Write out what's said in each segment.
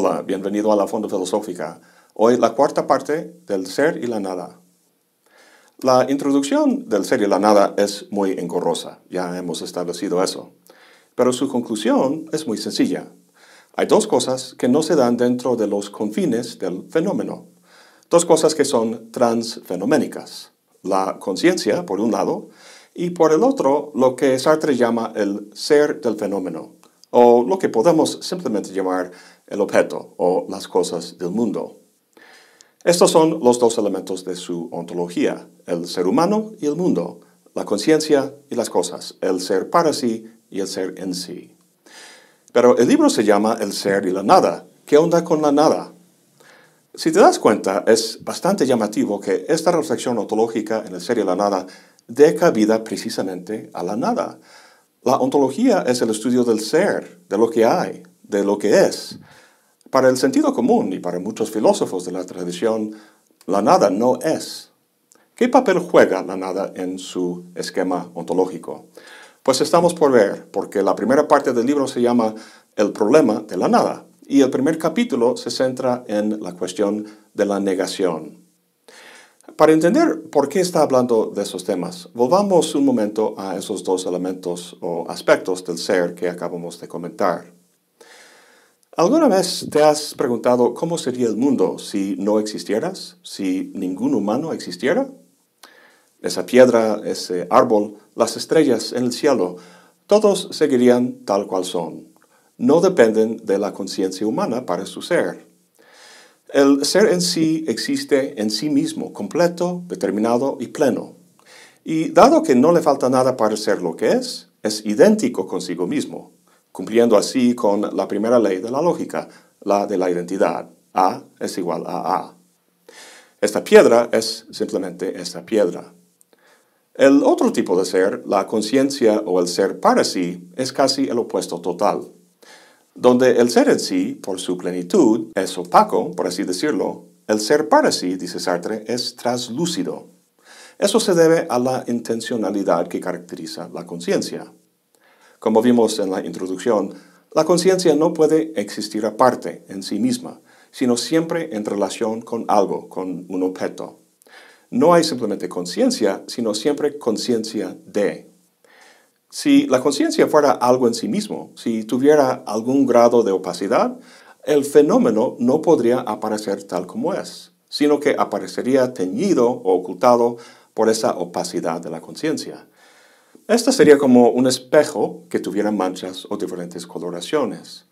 Hola, bienvenido a la Fonda Filosófica. Hoy la cuarta parte del ser y la nada. La introducción del ser y la nada es muy engorrosa, ya hemos establecido eso. Pero su conclusión es muy sencilla. Hay dos cosas que no se dan dentro de los confines del fenómeno. Dos cosas que son transfenoménicas. La conciencia, por un lado, y por el otro, lo que Sartre llama el ser del fenómeno, o lo que podemos simplemente llamar el objeto o las cosas del mundo. Estos son los dos elementos de su ontología, el ser humano y el mundo, la conciencia y las cosas, el ser para sí y el ser en sí. Pero el libro se llama El ser y la nada. ¿Qué onda con la nada? Si te das cuenta, es bastante llamativo que esta reflexión ontológica en el ser y la nada dé cabida precisamente a la nada. La ontología es el estudio del ser, de lo que hay, de lo que es. Para el sentido común y para muchos filósofos de la tradición, la nada no es. ¿Qué papel juega la nada en su esquema ontológico? Pues estamos por ver, porque la primera parte del libro se llama El problema de la nada y el primer capítulo se centra en la cuestión de la negación. Para entender por qué está hablando de esos temas, volvamos un momento a esos dos elementos o aspectos del ser que acabamos de comentar. ¿Alguna vez te has preguntado cómo sería el mundo si no existieras, si ningún humano existiera? Esa piedra, ese árbol, las estrellas en el cielo, todos seguirían tal cual son. No dependen de la conciencia humana para su ser. El ser en sí existe en sí mismo, completo, determinado y pleno. Y dado que no le falta nada para ser lo que es, es idéntico consigo mismo cumpliendo así con la primera ley de la lógica, la de la identidad. A es igual a A. Esta piedra es simplemente esta piedra. El otro tipo de ser, la conciencia o el ser para sí, es casi el opuesto total. Donde el ser en sí, por su plenitud, es opaco, por así decirlo, el ser para sí, dice Sartre, es translúcido. Eso se debe a la intencionalidad que caracteriza la conciencia. Como vimos en la introducción, la conciencia no puede existir aparte en sí misma, sino siempre en relación con algo, con un objeto. No hay simplemente conciencia, sino siempre conciencia de. Si la conciencia fuera algo en sí mismo, si tuviera algún grado de opacidad, el fenómeno no podría aparecer tal como es, sino que aparecería teñido o ocultado por esa opacidad de la conciencia. Esta sería como un espejo que tuviera manchas o diferentes coloraciones.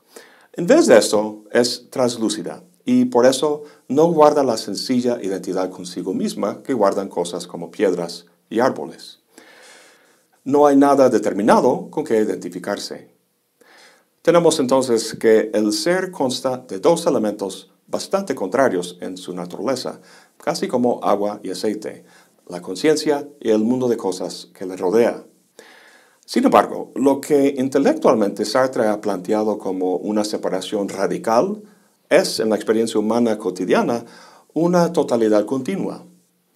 En vez de eso, es translúcida y por eso no guarda la sencilla identidad consigo misma que guardan cosas como piedras y árboles. No hay nada determinado con que identificarse. Tenemos entonces que el ser consta de dos elementos bastante contrarios en su naturaleza, casi como agua y aceite, la conciencia y el mundo de cosas que le rodea. Sin embargo, lo que intelectualmente Sartre ha planteado como una separación radical es, en la experiencia humana cotidiana, una totalidad continua.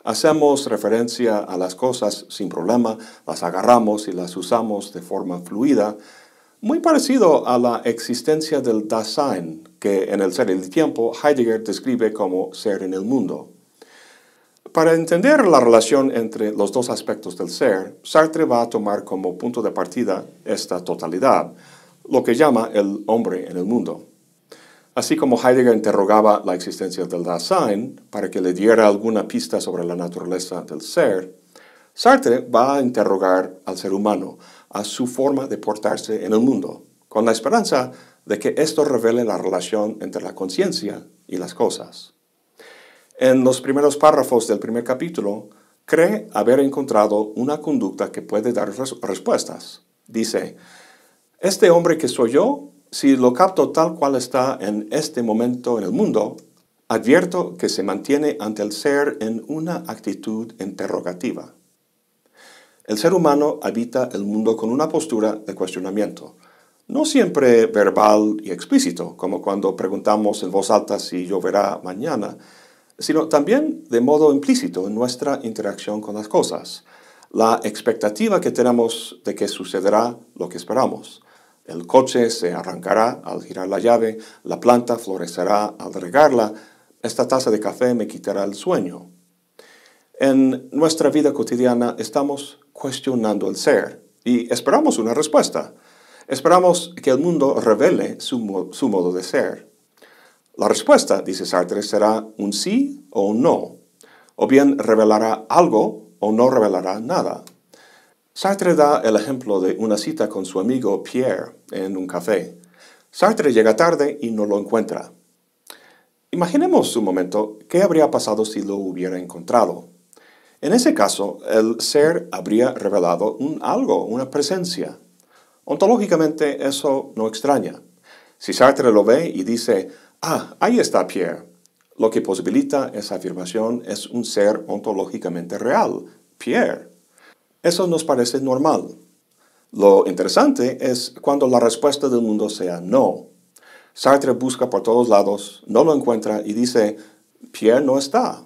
Hacemos referencia a las cosas sin problema, las agarramos y las usamos de forma fluida, muy parecido a la existencia del Dasein, que en el ser y el tiempo Heidegger describe como ser en el mundo. Para entender la relación entre los dos aspectos del ser, Sartre va a tomar como punto de partida esta totalidad, lo que llama el hombre en el mundo. Así como Heidegger interrogaba la existencia del Dasein para que le diera alguna pista sobre la naturaleza del ser, Sartre va a interrogar al ser humano, a su forma de portarse en el mundo, con la esperanza de que esto revele la relación entre la conciencia y las cosas. En los primeros párrafos del primer capítulo, cree haber encontrado una conducta que puede dar respuestas. Dice, este hombre que soy yo, si lo capto tal cual está en este momento en el mundo, advierto que se mantiene ante el ser en una actitud interrogativa. El ser humano habita el mundo con una postura de cuestionamiento, no siempre verbal y explícito, como cuando preguntamos en voz alta si lloverá mañana, sino también de modo implícito en nuestra interacción con las cosas. La expectativa que tenemos de que sucederá lo que esperamos. El coche se arrancará al girar la llave, la planta florecerá al regarla, esta taza de café me quitará el sueño. En nuestra vida cotidiana estamos cuestionando el ser y esperamos una respuesta. Esperamos que el mundo revele su, modo de ser. La respuesta, dice Sartre, será un sí o un no, o bien revelará algo o no revelará nada. Sartre da el ejemplo de una cita con su amigo Pierre en un café. Sartre llega tarde y no lo encuentra. Imaginemos un momento qué habría pasado si lo hubiera encontrado. En ese caso, el ser habría revelado un algo, una presencia. Ontológicamente eso no extraña. Si Sartre lo ve y dice, ah, ahí está Pierre, lo que posibilita esa afirmación es un ser ontológicamente real, Pierre. Eso nos parece normal. Lo interesante es cuando la respuesta del mundo sea no. Sartre busca por todos lados, no lo encuentra y dice, Pierre no está.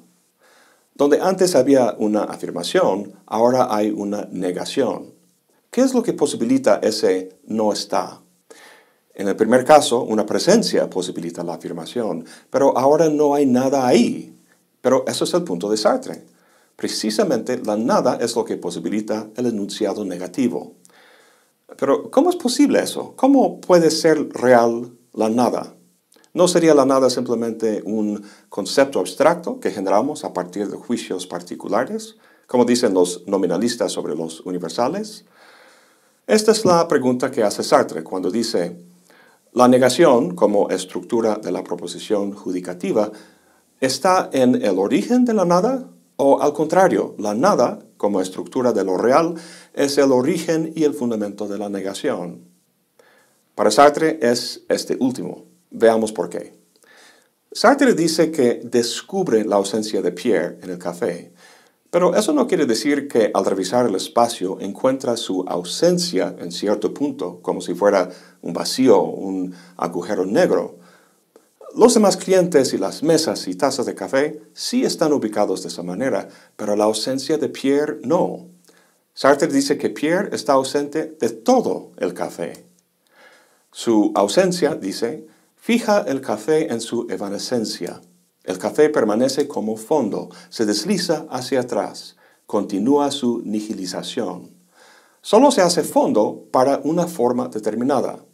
Donde antes había una afirmación, ahora hay una negación. ¿Qué es lo que posibilita ese no está? En el primer caso, una presencia posibilita la afirmación, pero ahora no hay nada ahí. Pero eso es el punto de Sartre. Precisamente la nada es lo que posibilita el enunciado negativo. Pero ¿cómo es posible eso? ¿Cómo puede ser real la nada? ¿No sería la nada simplemente un concepto abstracto que generamos a partir de juicios particulares, como dicen los nominalistas sobre los universales? Esta es la pregunta que hace Sartre cuando dice, la negación como estructura de la proposición judicativa está en el origen de la nada o al contrario, la nada, como estructura de lo real, es el origen y el fundamento de la negación. Para Sartre es este último. Veamos por qué. Sartre dice que descubre la ausencia de Pierre en el café, pero eso no quiere decir que al revisar el espacio encuentra su ausencia en cierto punto, como si fuera un vacío, un agujero negro. Los demás clientes y las mesas y tazas de café sí están ubicados de esa manera, pero la ausencia de Pierre no. Sartre dice que Pierre está ausente de todo el café. Su ausencia, dice, fija el café en su evanescencia. El café permanece como fondo, se desliza hacia atrás, continúa su nihilización. Solo se hace fondo para una forma determinada.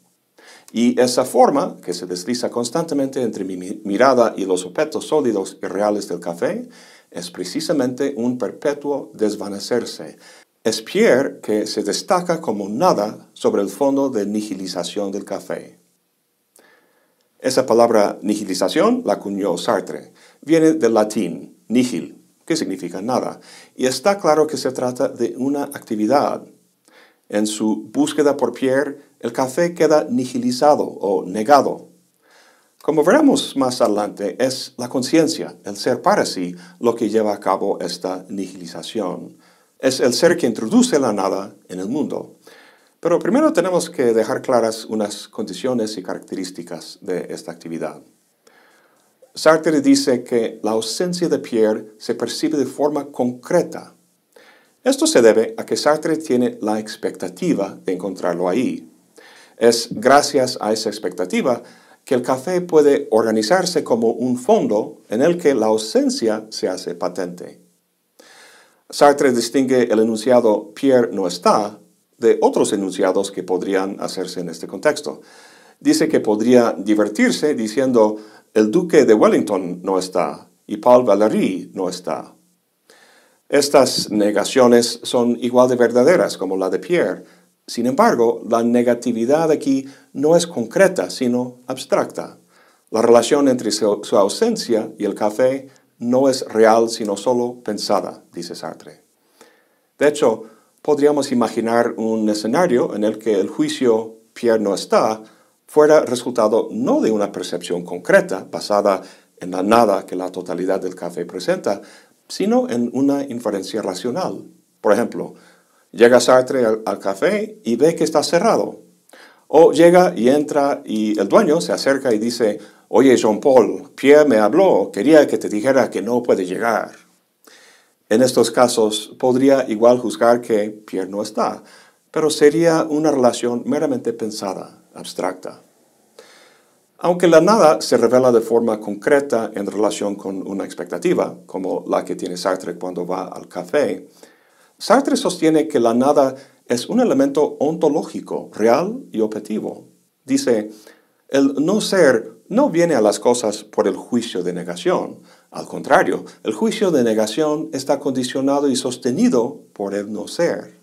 Y esa forma, que se desliza constantemente entre mi mirada y los objetos sólidos y reales del café, es precisamente un perpetuo desvanecerse. Es Pierre que se destaca como nada sobre el fondo de nihilización del café. Esa palabra nihilización la acuñó Sartre. Viene del latín nihil, que significa nada, y está claro que se trata de una actividad. En su búsqueda por Pierre, el café queda nihilizado o negado. Como veremos más adelante, es la conciencia, el ser para sí, lo que lleva a cabo esta nihilización. Es el ser que introduce la nada en el mundo. Pero primero tenemos que dejar claras unas condiciones y características de esta actividad. Sartre dice que la ausencia de Pierre se percibe de forma concreta. Esto se debe a que Sartre tiene la expectativa de encontrarlo ahí, es gracias a esa expectativa que el café puede organizarse como un fondo en el que la ausencia se hace patente. Sartre distingue el enunciado Pierre no está de otros enunciados que podrían hacerse en este contexto. Dice que podría divertirse diciendo el duque de Wellington no está y Paul Valéry no está. Estas negaciones son igual de verdaderas como la de Pierre, sin embargo, la negatividad aquí no es concreta, sino abstracta. La relación entre su, ausencia y el café no es real, sino solo pensada, dice Sartre. De hecho, podríamos imaginar un escenario en el que el juicio Pierre no está fuera resultado no de una percepción concreta basada en la nada que la totalidad del café presenta, sino en una inferencia racional. Por ejemplo, Llega Sartre al, café y ve que está cerrado. O llega y entra y el dueño se acerca y dice, oye Jean Paul, Pierre me habló, quería que te dijera que no puede llegar. En estos casos podría igual juzgar que Pierre no está, pero sería una relación meramente pensada. abstracta. Aunque la nada se revela de forma concreta en relación con una expectativa, como la que tiene Sartre cuando va al café, Sartre sostiene que la nada es un elemento ontológico, real y objetivo. Dice, el no ser no viene a las cosas por el juicio de negación. Al contrario, el juicio de negación está condicionado y sostenido por el no ser.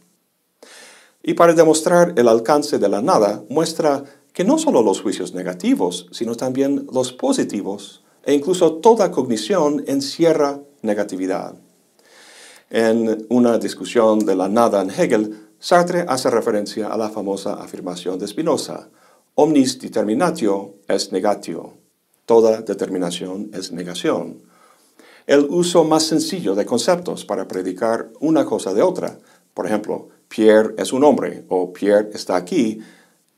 Y para demostrar el alcance de la nada, muestra que no solo los juicios negativos, sino también los positivos, e incluso toda cognición encierra negatividad. En una discusión de la nada en Hegel, Sartre hace referencia a la famosa afirmación de Spinoza, omnis determinatio es negatio, toda determinación es negación. El uso más sencillo de conceptos para predicar una cosa de otra, por ejemplo, Pierre es un hombre o Pierre está aquí,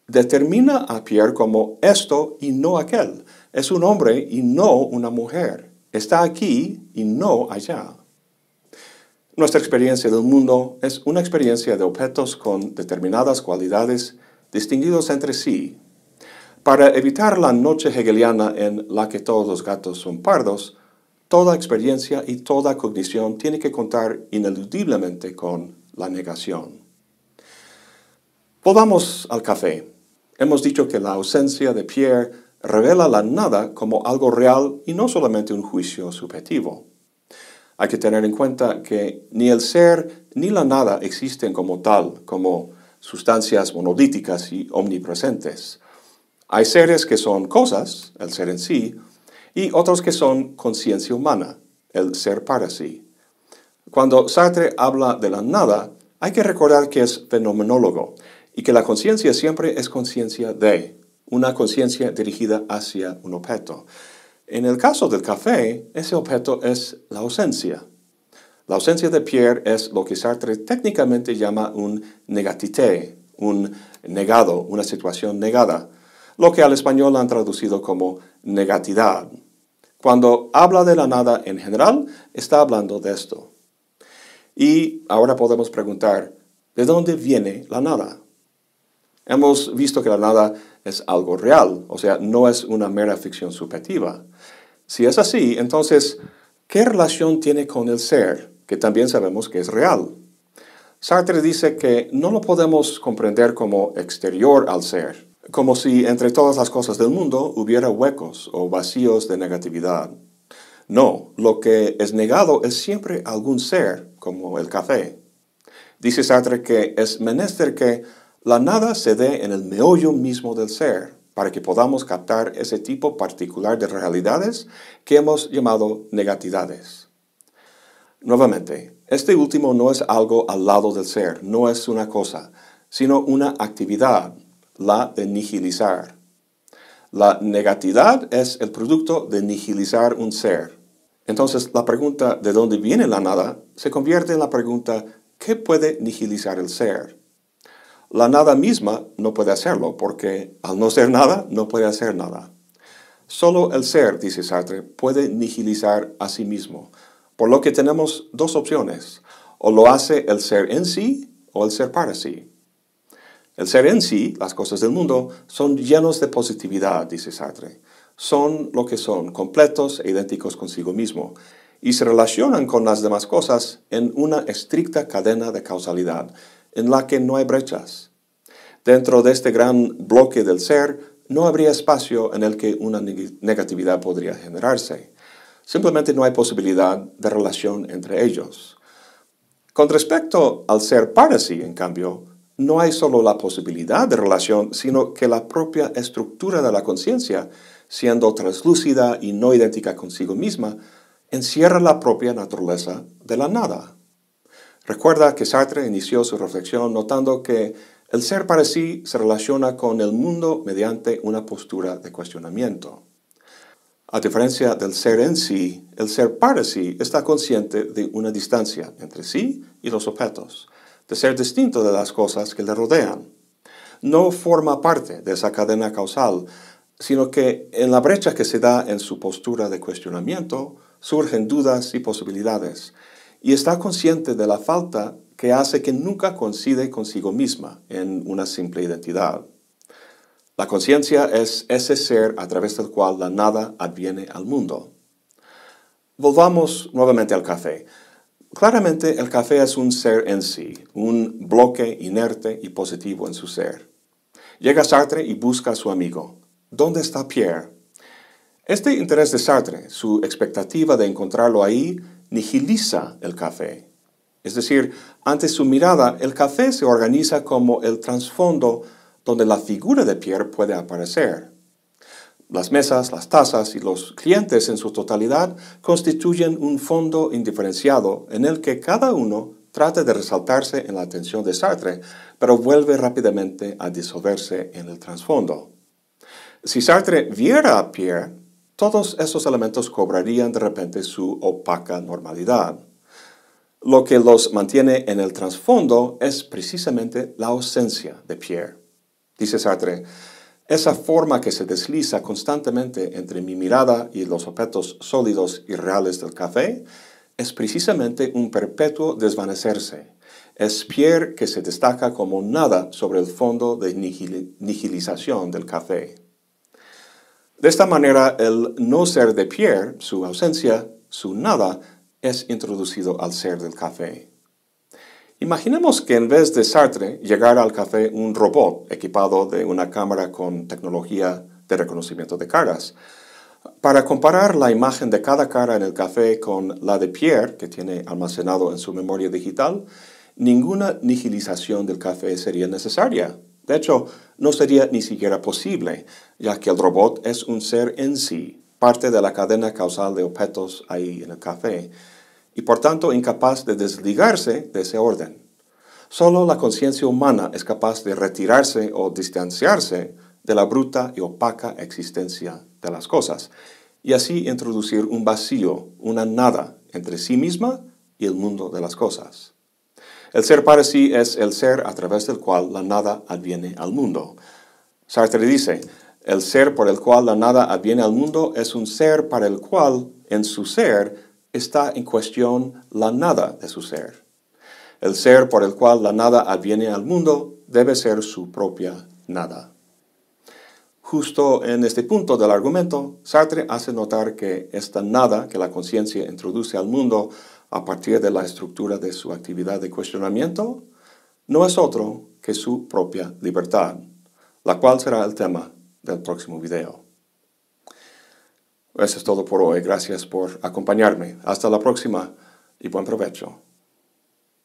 determina a Pierre como esto y no aquel. Es un hombre y no una mujer. Está aquí y no allá. Nuestra experiencia del mundo es una experiencia de objetos con determinadas cualidades distinguidos entre sí. Para evitar la noche hegeliana en la que todos los gatos son pardos, toda experiencia y toda cognición tiene que contar ineludiblemente con la negación. Volvamos al café. Hemos dicho que la ausencia de Pierre revela la nada como algo real y no solamente un juicio subjetivo. Hay que tener en cuenta que ni el ser ni la nada existen como tal, como sustancias monolíticas y omnipresentes. Hay seres que son cosas, el ser en sí, y otros que son conciencia humana, el ser para sí. Cuando Sartre habla de la nada, hay que recordar que es fenomenólogo y que la conciencia siempre es conciencia de, una conciencia dirigida hacia un objeto. En el caso del café, ese objeto es la ausencia. La ausencia de Pierre es lo que Sartre técnicamente llama un negatité, un negado, una situación negada, lo que al español han traducido como negatidad. Cuando habla de la nada en general, está hablando de esto. Y ahora podemos preguntar, ¿de dónde viene la nada? Hemos visto que la nada es algo real, o sea, no es una mera ficción subjetiva. Si es así, entonces, ¿qué relación tiene con el ser, que también sabemos que es real? Sartre dice que no lo podemos comprender como exterior al ser, como si entre todas las cosas del mundo hubiera huecos o vacíos de negatividad. No, lo que es negado es siempre algún ser, como el café. Dice Sartre que es menester que la nada se dé en el meollo mismo del ser, para que podamos captar ese tipo particular de realidades que hemos llamado negatividades. Nuevamente, este último no es algo al lado del ser, no es una cosa, sino una actividad, la de nihilizar. La negatividad es el producto de nihilizar un ser. Entonces, la pregunta de dónde viene la nada se convierte en la pregunta ¿qué puede nihilizar el ser? La nada misma no puede hacerlo porque al no ser nada, no puede hacer nada. Solo el ser, dice Sartre, puede nihilizar a sí mismo, por lo que tenemos dos opciones. O lo hace el ser en sí o el ser para sí. El ser en sí, las cosas del mundo, son llenos de positividad, dice Sartre. Son lo que son, completos e idénticos consigo mismo, y se relacionan con las demás cosas en una estricta cadena de causalidad, en la que no hay brechas. Dentro de este gran bloque del ser, no habría espacio en el que una negatividad podría generarse. Simplemente no hay posibilidad de relación entre ellos. Con respecto al ser para sí, en cambio, no hay solo la posibilidad de relación, sino que la propia estructura de la conciencia, siendo translúcida y no idéntica consigo misma, encierra la propia naturaleza de la nada. Recuerda que Sartre inició su reflexión notando que el ser para sí se relaciona con el mundo mediante una postura de cuestionamiento. A diferencia del ser en sí, el ser para sí está consciente de una distancia entre sí y los objetos, de ser distinto de las cosas que le rodean. No forma parte de esa cadena causal, sino que en la brecha que se da en su postura de cuestionamiento surgen dudas y posibilidades, y está consciente de la falta que hace que nunca coincide consigo misma en una simple identidad. La conciencia es ese ser a través del cual la nada adviene al mundo. Volvamos nuevamente al café. Claramente el café es un ser en sí, un bloque inerte y positivo en su ser. Llega Sartre y busca a su amigo. ¿Dónde está Pierre? Este interés de Sartre, su expectativa de encontrarlo ahí, nihiliza el café. Es decir, ante su mirada, el café se organiza como el trasfondo donde la figura de Pierre puede aparecer. Las mesas, las tazas y los clientes en su totalidad constituyen un fondo indiferenciado en el que cada uno trata de resaltarse en la atención de Sartre, pero vuelve rápidamente a disolverse en el trasfondo. Si Sartre viera a Pierre, todos esos elementos cobrarían de repente su opaca normalidad. Lo que los mantiene en el trasfondo es precisamente la ausencia de Pierre. Dice Sartre, esa forma que se desliza constantemente entre mi mirada y los objetos sólidos y reales del café es precisamente un perpetuo desvanecerse. Es Pierre que se destaca como nada sobre el fondo de nihilización del café. De esta manera, el no ser de Pierre, su ausencia, su nada, es introducido al ser del café. Imaginemos que en vez de Sartre llegara al café un robot equipado de una cámara con tecnología de reconocimiento de caras. Para comparar la imagen de cada cara en el café con la de Pierre, que tiene almacenado en su memoria digital, ninguna nihilización del café sería necesaria. De hecho, no sería ni siquiera posible, ya que el robot es un ser en sí, parte de la cadena causal de objetos ahí en el café y por tanto incapaz de desligarse de ese orden. Solo la conciencia humana es capaz de retirarse o distanciarse de la bruta y opaca existencia de las cosas, y así introducir un vacío, una nada entre sí misma y el mundo de las cosas. El ser para sí es el ser a través del cual la nada adviene al mundo. Sartre dice, el ser por el cual la nada adviene al mundo es un ser para el cual, en su ser, está en cuestión la nada de su ser. El ser por el cual la nada adviene al mundo debe ser su propia nada. Justo en este punto del argumento, Sartre hace notar que esta nada que la conciencia introduce al mundo a partir de la estructura de su actividad de cuestionamiento no es otro que su propia libertad, la cual será el tema del próximo video. Eso es todo por hoy. Gracias por acompañarme. Hasta la próxima y buen provecho.